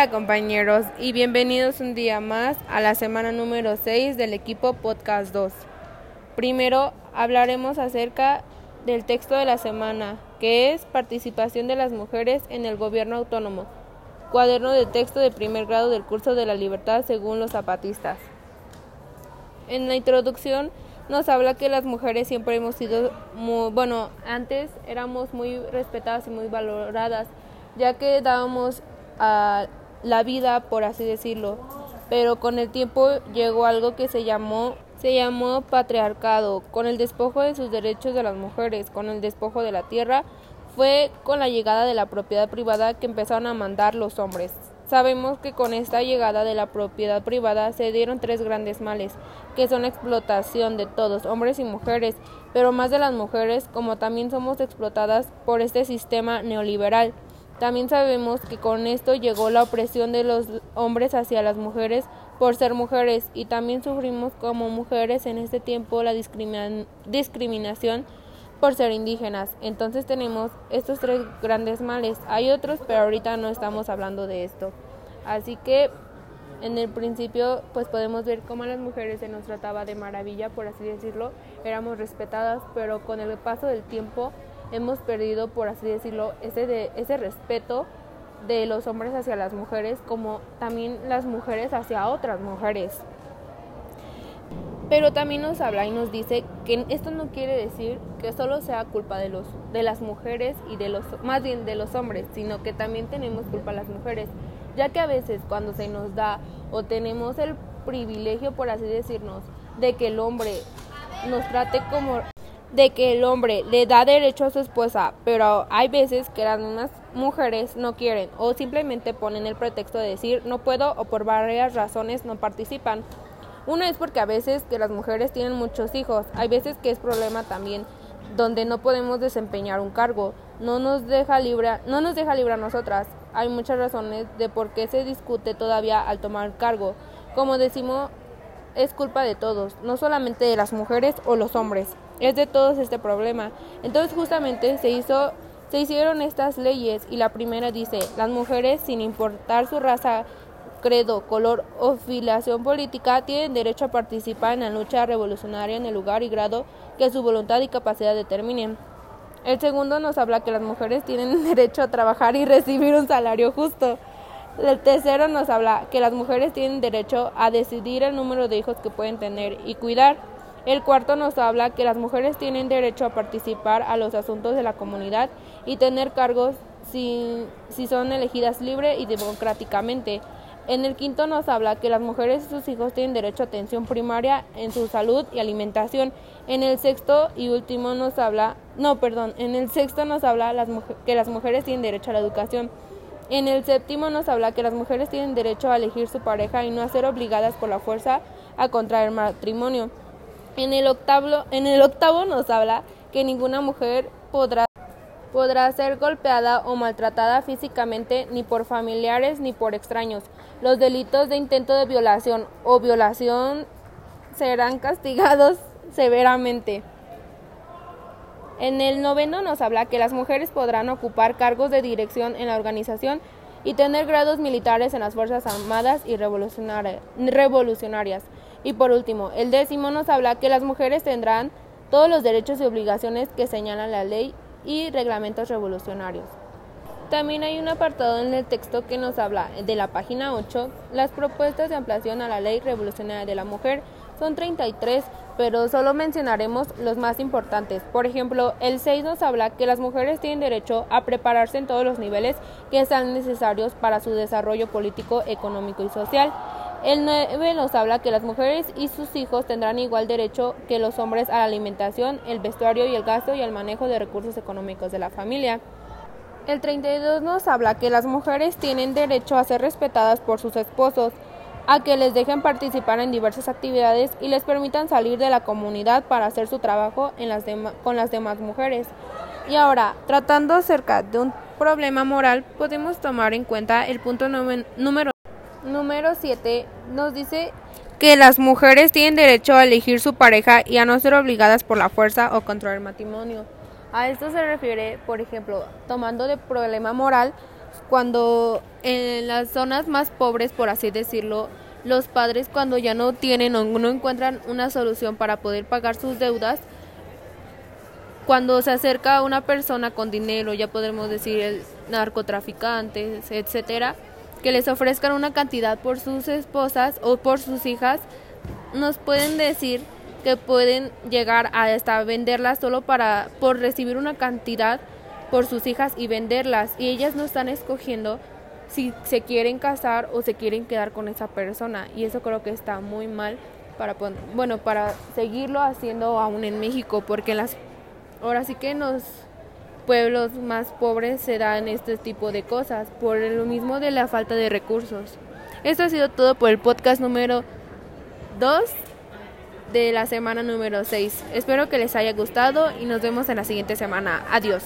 Hola compañeros y bienvenidos un día más a la semana número 6 del equipo Podcast 2. Primero hablaremos acerca del texto de la semana, que es Participación de las Mujeres en el Gobierno Autónomo, cuaderno de texto de primer grado del curso de la libertad según los zapatistas. En la introducción nos habla que las mujeres siempre hemos sido, muy, bueno, antes éramos muy respetadas y muy valoradas, ya que dábamos a la vida, por así decirlo. Pero con el tiempo llegó algo que se llamó se llamó patriarcado, con el despojo de sus derechos de las mujeres, con el despojo de la tierra, fue con la llegada de la propiedad privada que empezaron a mandar los hombres. Sabemos que con esta llegada de la propiedad privada se dieron tres grandes males, que son explotación de todos, hombres y mujeres, pero más de las mujeres, como también somos explotadas por este sistema neoliberal. También sabemos que con esto llegó la opresión de los hombres hacia las mujeres por ser mujeres y también sufrimos como mujeres en este tiempo la discriminación por ser indígenas. Entonces tenemos estos tres grandes males. Hay otros, pero ahorita no estamos hablando de esto. Así que en el principio pues podemos ver cómo a las mujeres se nos trataba de maravilla, por así decirlo. Éramos respetadas, pero con el paso del tiempo hemos perdido, por así decirlo, ese, de, ese respeto de los hombres hacia las mujeres como también las mujeres hacia otras mujeres. Pero también nos habla y nos dice que esto no quiere decir que solo sea culpa de los de las mujeres y de los más bien de los hombres, sino que también tenemos culpa las mujeres, ya que a veces cuando se nos da o tenemos el privilegio por así decirnos de que el hombre nos trate como de que el hombre le da derecho a su esposa, pero hay veces que las mismas mujeres no quieren o simplemente ponen el pretexto de decir no puedo o por varias razones no participan. Una es porque a veces que las mujeres tienen muchos hijos, hay veces que es problema también donde no podemos desempeñar un cargo, no nos deja libre, no nos deja libre a nosotras. Hay muchas razones de por qué se discute todavía al tomar cargo. Como decimos, es culpa de todos, no solamente de las mujeres o los hombres es de todos este problema. Entonces justamente se hizo se hicieron estas leyes y la primera dice, las mujeres sin importar su raza, credo, color o filiación política tienen derecho a participar en la lucha revolucionaria en el lugar y grado que su voluntad y capacidad determinen. El segundo nos habla que las mujeres tienen derecho a trabajar y recibir un salario justo. El tercero nos habla que las mujeres tienen derecho a decidir el número de hijos que pueden tener y cuidar. El cuarto nos habla que las mujeres tienen derecho a participar a los asuntos de la comunidad y tener cargos si, si son elegidas libre y democráticamente. En el quinto nos habla que las mujeres y sus hijos tienen derecho a atención primaria en su salud y alimentación. En el sexto y último nos habla, no, perdón, en el sexto nos habla las que las mujeres tienen derecho a la educación. En el séptimo nos habla que las mujeres tienen derecho a elegir su pareja y no a ser obligadas por la fuerza a contraer matrimonio. En el octavo, en el octavo nos habla que ninguna mujer podrá, podrá ser golpeada o maltratada físicamente ni por familiares ni por extraños. Los delitos de intento de violación o violación serán castigados severamente. En el noveno nos habla que las mujeres podrán ocupar cargos de dirección en la organización y tener grados militares en las Fuerzas Armadas y revolucionarias. Y por último, el décimo nos habla que las mujeres tendrán todos los derechos y obligaciones que señalan la ley y reglamentos revolucionarios. También hay un apartado en el texto que nos habla de la página 8, las propuestas de ampliación a la ley revolucionaria de la mujer. Son 33, pero solo mencionaremos los más importantes. Por ejemplo, el 6 nos habla que las mujeres tienen derecho a prepararse en todos los niveles que sean necesarios para su desarrollo político, económico y social. El 9 nos habla que las mujeres y sus hijos tendrán igual derecho que los hombres a la alimentación, el vestuario y el gasto y al manejo de recursos económicos de la familia. El 32 nos habla que las mujeres tienen derecho a ser respetadas por sus esposos, a que les dejen participar en diversas actividades y les permitan salir de la comunidad para hacer su trabajo con las demás mujeres. Y ahora, tratando acerca de un problema moral, podemos tomar en cuenta el punto número Número 7 nos dice que las mujeres tienen derecho a elegir su pareja y a no ser obligadas por la fuerza o contra el matrimonio. A esto se refiere, por ejemplo, tomando de problema moral, cuando en las zonas más pobres, por así decirlo, los padres cuando ya no tienen o no encuentran una solución para poder pagar sus deudas, cuando se acerca una persona con dinero, ya podemos decir el narcotraficantes, etcétera, que les ofrezcan una cantidad por sus esposas o por sus hijas, nos pueden decir que pueden llegar a hasta venderlas solo para por recibir una cantidad por sus hijas y venderlas. Y ellas no están escogiendo si se quieren casar o se quieren quedar con esa persona. Y eso creo que está muy mal para bueno para seguirlo haciendo aún en México porque las ahora sí que en los pueblos más pobres se dan este tipo de cosas por lo mismo de la falta de recursos. Esto ha sido todo por el podcast número 2 de la semana número 6. Espero que les haya gustado y nos vemos en la siguiente semana. Adiós.